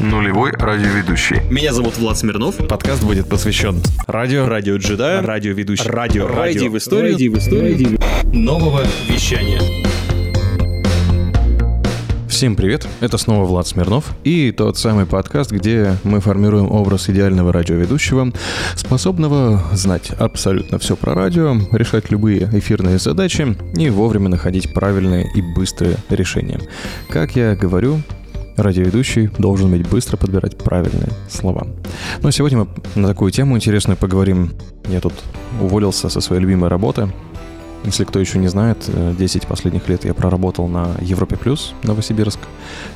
Нулевой радиоведущий. Меня зовут Влад Смирнов. Подкаст будет посвящен радио, Радио джедая. радиоведущий, Радио. радио в историю. Радио в историю. Нового вещания. Всем привет, это снова Влад Смирнов и тот самый подкаст, где мы формируем образ идеального радиоведущего, способного знать абсолютно все про радио, решать любые эфирные задачи и вовремя находить правильные и быстрые решения. Как я говорю, радиоведущий должен уметь быстро подбирать правильные слова. Но сегодня мы на такую тему интересную поговорим. Я тут уволился со своей любимой работы. Если кто еще не знает, э, 10 последних лет я проработал на Европе Плюс Новосибирск.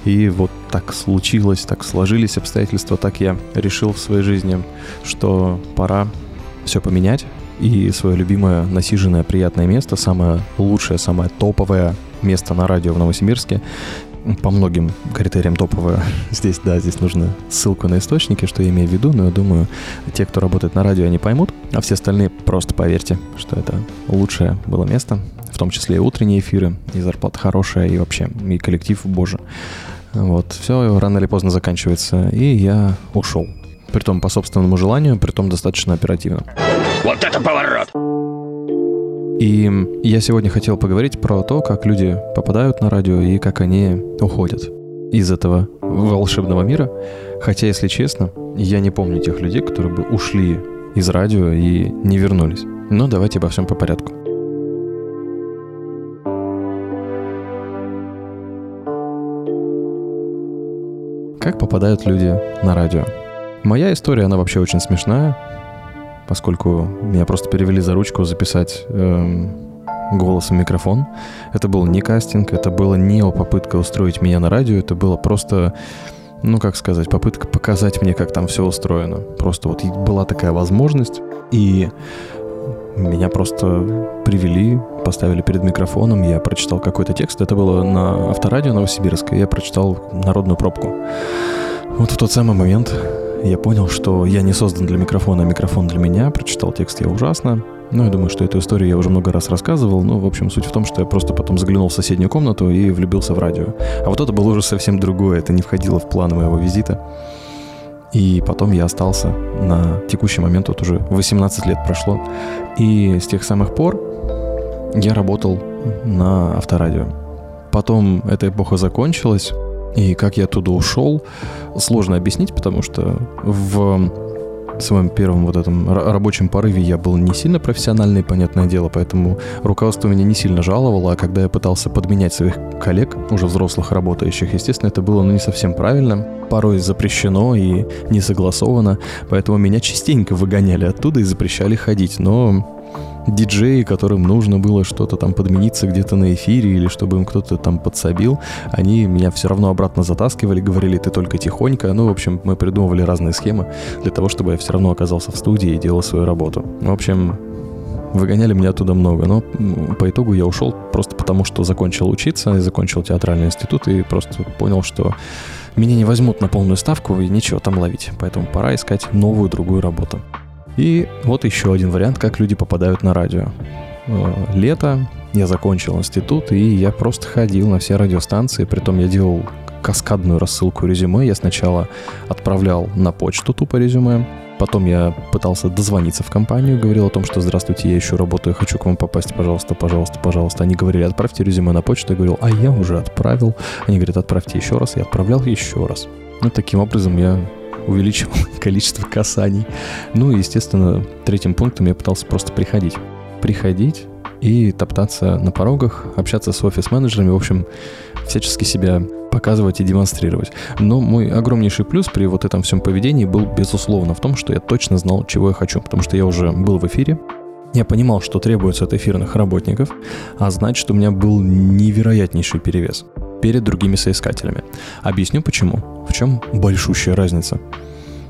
И вот так случилось, так сложились обстоятельства, так я решил в своей жизни, что пора все поменять. И свое любимое, насиженное, приятное место, самое лучшее, самое топовое место на радио в Новосибирске, по многим критериям топовое. Здесь, да, здесь нужно ссылку на источники, что я имею в виду, но я думаю, те, кто работает на радио, они поймут, а все остальные просто поверьте, что это лучшее было место, в том числе и утренние эфиры, и зарплата хорошая, и вообще, и коллектив, боже. Вот, все рано или поздно заканчивается, и я ушел. Притом по собственному желанию, притом достаточно оперативно. Вот это поворот! И я сегодня хотел поговорить про то, как люди попадают на радио и как они уходят из этого волшебного мира. Хотя, если честно, я не помню тех людей, которые бы ушли из радио и не вернулись. Но давайте обо всем по порядку. Как попадают люди на радио? Моя история, она вообще очень смешная, поскольку меня просто перевели за ручку записать эм, голосом микрофон. Это был не кастинг, это было не попытка устроить меня на радио, это было просто, ну как сказать, попытка показать мне, как там все устроено. Просто вот была такая возможность, и меня просто привели, поставили перед микрофоном, я прочитал какой-то текст, это было на авторадио Новосибирска, я прочитал «Народную пробку». Вот в тот самый момент я понял, что я не создан для микрофона, а микрофон для меня. Прочитал текст я ужасно. Ну, я думаю, что эту историю я уже много раз рассказывал. Ну, в общем, суть в том, что я просто потом заглянул в соседнюю комнату и влюбился в радио. А вот это было уже совсем другое. Это не входило в план моего визита. И потом я остался на текущий момент, вот уже 18 лет прошло. И с тех самых пор я работал на авторадио. Потом эта эпоха закончилась, и как я оттуда ушел, сложно объяснить, потому что в своем первом вот этом рабочем порыве я был не сильно профессиональный, понятное дело, поэтому руководство меня не сильно жаловало, а когда я пытался подменять своих коллег, уже взрослых работающих, естественно, это было ну, не совсем правильно, порой запрещено и не согласовано, поэтому меня частенько выгоняли оттуда и запрещали ходить, но диджеи, которым нужно было что-то там подмениться где-то на эфире или чтобы им кто-то там подсобил, они меня все равно обратно затаскивали, говорили, ты только тихонько. Ну, в общем, мы придумывали разные схемы для того, чтобы я все равно оказался в студии и делал свою работу. В общем, выгоняли меня оттуда много, но по итогу я ушел просто потому, что закончил учиться, закончил театральный институт и просто понял, что меня не возьмут на полную ставку и нечего там ловить. Поэтому пора искать новую, другую работу. И вот еще один вариант, как люди попадают на радио. Э, Лето, я закончил институт, и я просто ходил на все радиостанции, притом я делал каскадную рассылку резюме. Я сначала отправлял на почту тупо резюме, потом я пытался дозвониться в компанию, говорил о том, что «Здравствуйте, я еще работаю, хочу к вам попасть, пожалуйста, пожалуйста, пожалуйста». Они говорили «Отправьте резюме на почту». Я говорил «А я уже отправил». Они говорят «Отправьте еще раз». Я отправлял еще раз. Ну, таким образом я увеличивал количество касаний. Ну и, естественно, третьим пунктом я пытался просто приходить. Приходить и топтаться на порогах, общаться с офис-менеджерами, в общем, всячески себя показывать и демонстрировать. Но мой огромнейший плюс при вот этом всем поведении был, безусловно, в том, что я точно знал, чего я хочу, потому что я уже был в эфире, я понимал, что требуется от эфирных работников, а значит, у меня был невероятнейший перевес перед другими соискателями. Объясню почему. В чем большущая разница?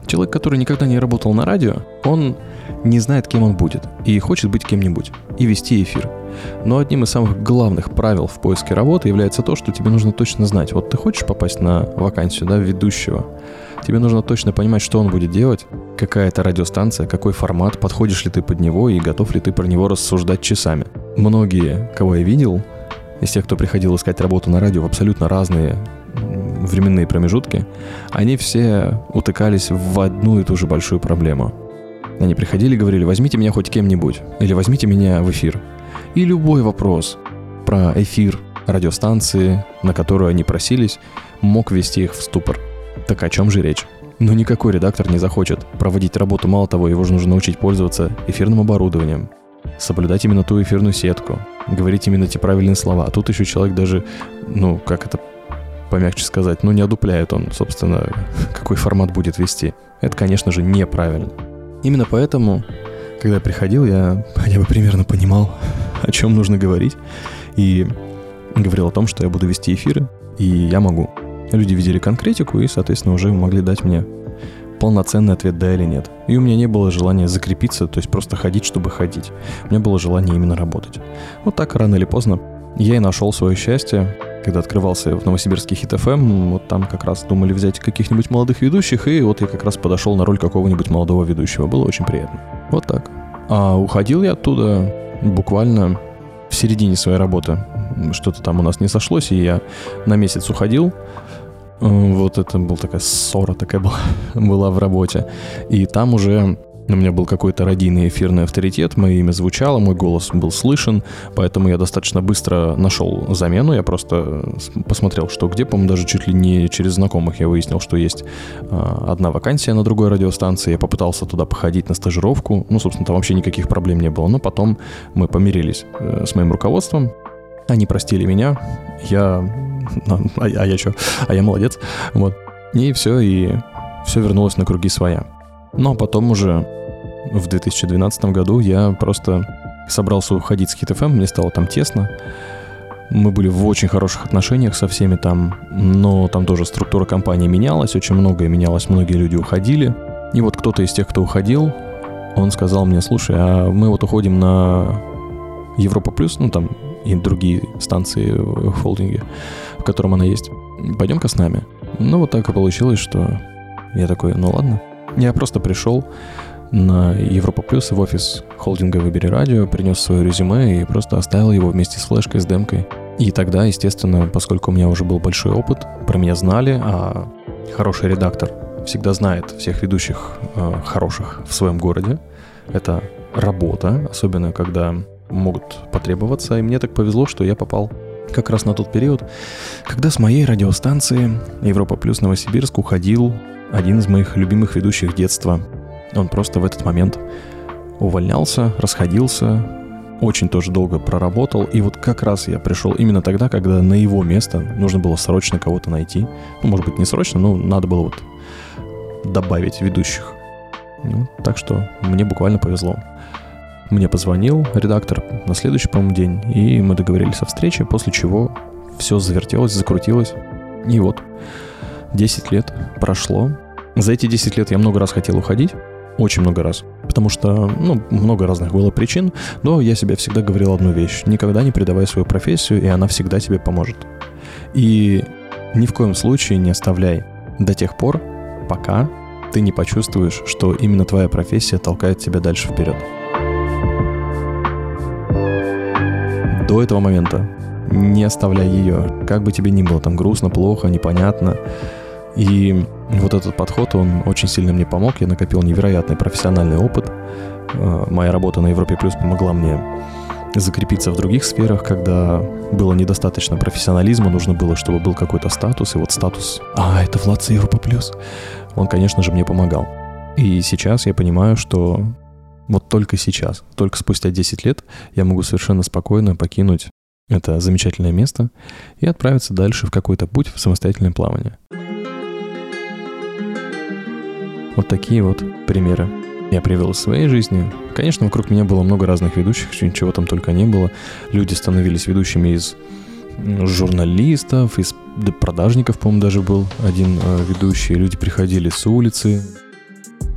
Человек, который никогда не работал на радио, он не знает, кем он будет, и хочет быть кем-нибудь, и вести эфир. Но одним из самых главных правил в поиске работы является то, что тебе нужно точно знать. Вот ты хочешь попасть на вакансию, да, ведущего, тебе нужно точно понимать, что он будет делать, какая это радиостанция, какой формат, подходишь ли ты под него и готов ли ты про него рассуждать часами. Многие, кого я видел, из тех, кто приходил искать работу на радио в абсолютно разные временные промежутки, они все утыкались в одну и ту же большую проблему. Они приходили и говорили, возьмите меня хоть кем-нибудь, или возьмите меня в эфир. И любой вопрос про эфир радиостанции, на которую они просились, мог ввести их в ступор. Так о чем же речь? Но никакой редактор не захочет проводить работу, мало того, его же нужно научить пользоваться эфирным оборудованием, соблюдать именно ту эфирную сетку, говорить именно те правильные слова. А тут еще человек даже, ну, как это помягче сказать, ну, не одупляет он, собственно, какой формат будет вести. Это, конечно же, неправильно. Именно поэтому, когда я приходил, я хотя бы примерно понимал, о чем нужно говорить, и говорил о том, что я буду вести эфиры, и я могу. Люди видели конкретику и, соответственно, уже могли дать мне полноценный ответ «да» или «нет». И у меня не было желания закрепиться, то есть просто ходить, чтобы ходить. У меня было желание именно работать. Вот так рано или поздно я и нашел свое счастье, когда открывался в Новосибирский хит FM, эм, вот там как раз думали взять каких-нибудь молодых ведущих, и вот я как раз подошел на роль какого-нибудь молодого ведущего. Было очень приятно. Вот так. А уходил я оттуда буквально в середине своей работы. Что-то там у нас не сошлось, и я на месяц уходил. Вот это была такая ссора такая была, была в работе. И там уже у меня был какой-то родийный эфирный авторитет, мое имя звучало, мой голос был слышен, поэтому я достаточно быстро нашел замену. Я просто посмотрел, что где, по-моему, даже чуть ли не через знакомых я выяснил, что есть а, одна вакансия на другой радиостанции. Я попытался туда походить на стажировку. Ну, собственно, там вообще никаких проблем не было. Но потом мы помирились э, с моим руководством. Они простили меня. Я а, а я что? А я молодец. Вот. И все, и все вернулось на круги своя. Но потом уже в 2012 году я просто собрался уходить с Hit FM, мне стало там тесно. Мы были в очень хороших отношениях со всеми там, но там тоже структура компании менялась, очень многое менялось, многие люди уходили. И вот кто-то из тех, кто уходил, он сказал мне, слушай, а мы вот уходим на Европа Плюс, ну там и другие станции в холдинге, в котором она есть. Пойдем-ка с нами. Ну, вот так и получилось, что я такой, ну ладно. Я просто пришел на Европа Плюс в офис холдинга «Выбери радио», принес свое резюме и просто оставил его вместе с флешкой, с демкой. И тогда, естественно, поскольку у меня уже был большой опыт, про меня знали, а хороший редактор всегда знает всех ведущих э, хороших в своем городе. Это работа, особенно когда могут потребоваться. И мне так повезло, что я попал как раз на тот период, когда с моей радиостанции Европа Плюс Новосибирск уходил один из моих любимых ведущих детства. Он просто в этот момент увольнялся, расходился, очень тоже долго проработал, и вот как раз я пришел именно тогда, когда на его место нужно было срочно кого-то найти. Ну, может быть, не срочно, но надо было вот добавить ведущих. Ну, так что мне буквально повезло. Мне позвонил редактор на следующий, по-моему, день, и мы договорились о встрече, после чего все завертелось, закрутилось. И вот, 10 лет прошло. За эти 10 лет я много раз хотел уходить, очень много раз. Потому что, ну, много разных было причин, но я себе всегда говорил одну вещь. Никогда не предавай свою профессию, и она всегда тебе поможет. И ни в коем случае не оставляй до тех пор, пока ты не почувствуешь, что именно твоя профессия толкает тебя дальше вперед. До этого момента не оставляй ее. Как бы тебе ни было там грустно, плохо, непонятно. И вот этот подход, он очень сильно мне помог. Я накопил невероятный профессиональный опыт. Э, моя работа на Европе Плюс помогла мне закрепиться в других сферах, когда было недостаточно профессионализма, нужно было, чтобы был какой-то статус, и вот статус «А, это Влад Европа Плюс», он, конечно же, мне помогал. И сейчас я понимаю, что вот только сейчас, только спустя 10 лет я могу совершенно спокойно покинуть это замечательное место и отправиться дальше в какой-то путь в самостоятельное плавание. Вот такие вот примеры я привел из своей жизни. Конечно, вокруг меня было много разных ведущих, чего там только не было. Люди становились ведущими из журналистов, из продажников, по-моему, даже был один э, ведущий. Люди приходили с улицы,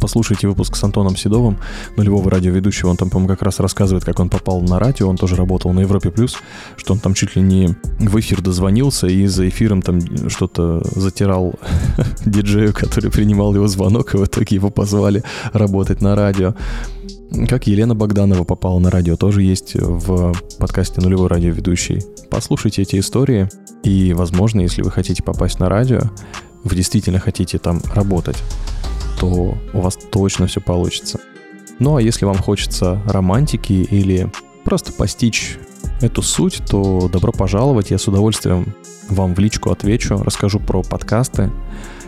послушайте выпуск с Антоном Седовым, нулевого радиоведущего. Он там, по-моему, как раз рассказывает, как он попал на радио. Он тоже работал на Европе Плюс, что он там чуть ли не в эфир дозвонился и за эфиром там что-то затирал диджею, который принимал его звонок, и в итоге его позвали работать на радио. Как Елена Богданова попала на радио, тоже есть в подкасте «Нулевой радиоведущий». Послушайте эти истории, и, возможно, если вы хотите попасть на радио, вы действительно хотите там работать, то у вас точно все получится. Ну а если вам хочется романтики или просто постичь эту суть, то добро пожаловать, я с удовольствием вам в личку отвечу, расскажу про подкасты,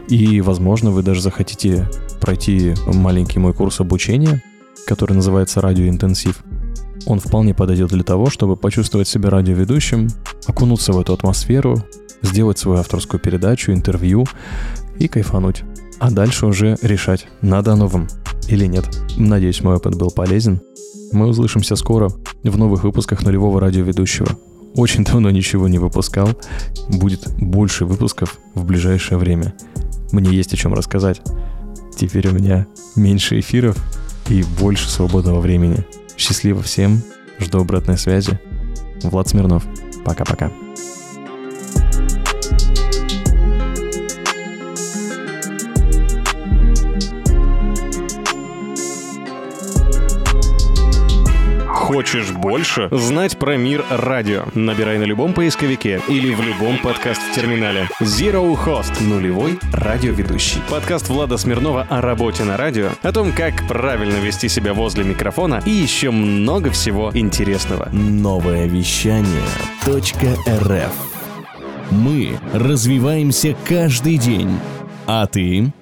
и, возможно, вы даже захотите пройти маленький мой курс обучения, который называется «Радиоинтенсив». Он вполне подойдет для того, чтобы почувствовать себя радиоведущим, окунуться в эту атмосферу, сделать свою авторскую передачу, интервью и кайфануть. А дальше уже решать, надо оно вам или нет. Надеюсь, мой опыт был полезен. Мы услышимся скоро в новых выпусках нулевого радиоведущего. Очень давно ничего не выпускал. Будет больше выпусков в ближайшее время. Мне есть о чем рассказать. Теперь у меня меньше эфиров и больше свободного времени. Счастливо всем. Жду обратной связи. Влад Смирнов. Пока-пока. Хочешь больше? Знать про мир радио. Набирай на любом поисковике или в любом подкаст-терминале. Zero Host. Нулевой радиоведущий. Подкаст Влада Смирнова о работе на радио, о том, как правильно вести себя возле микрофона и еще много всего интересного. Новое вещание .рф Мы развиваемся каждый день. А ты?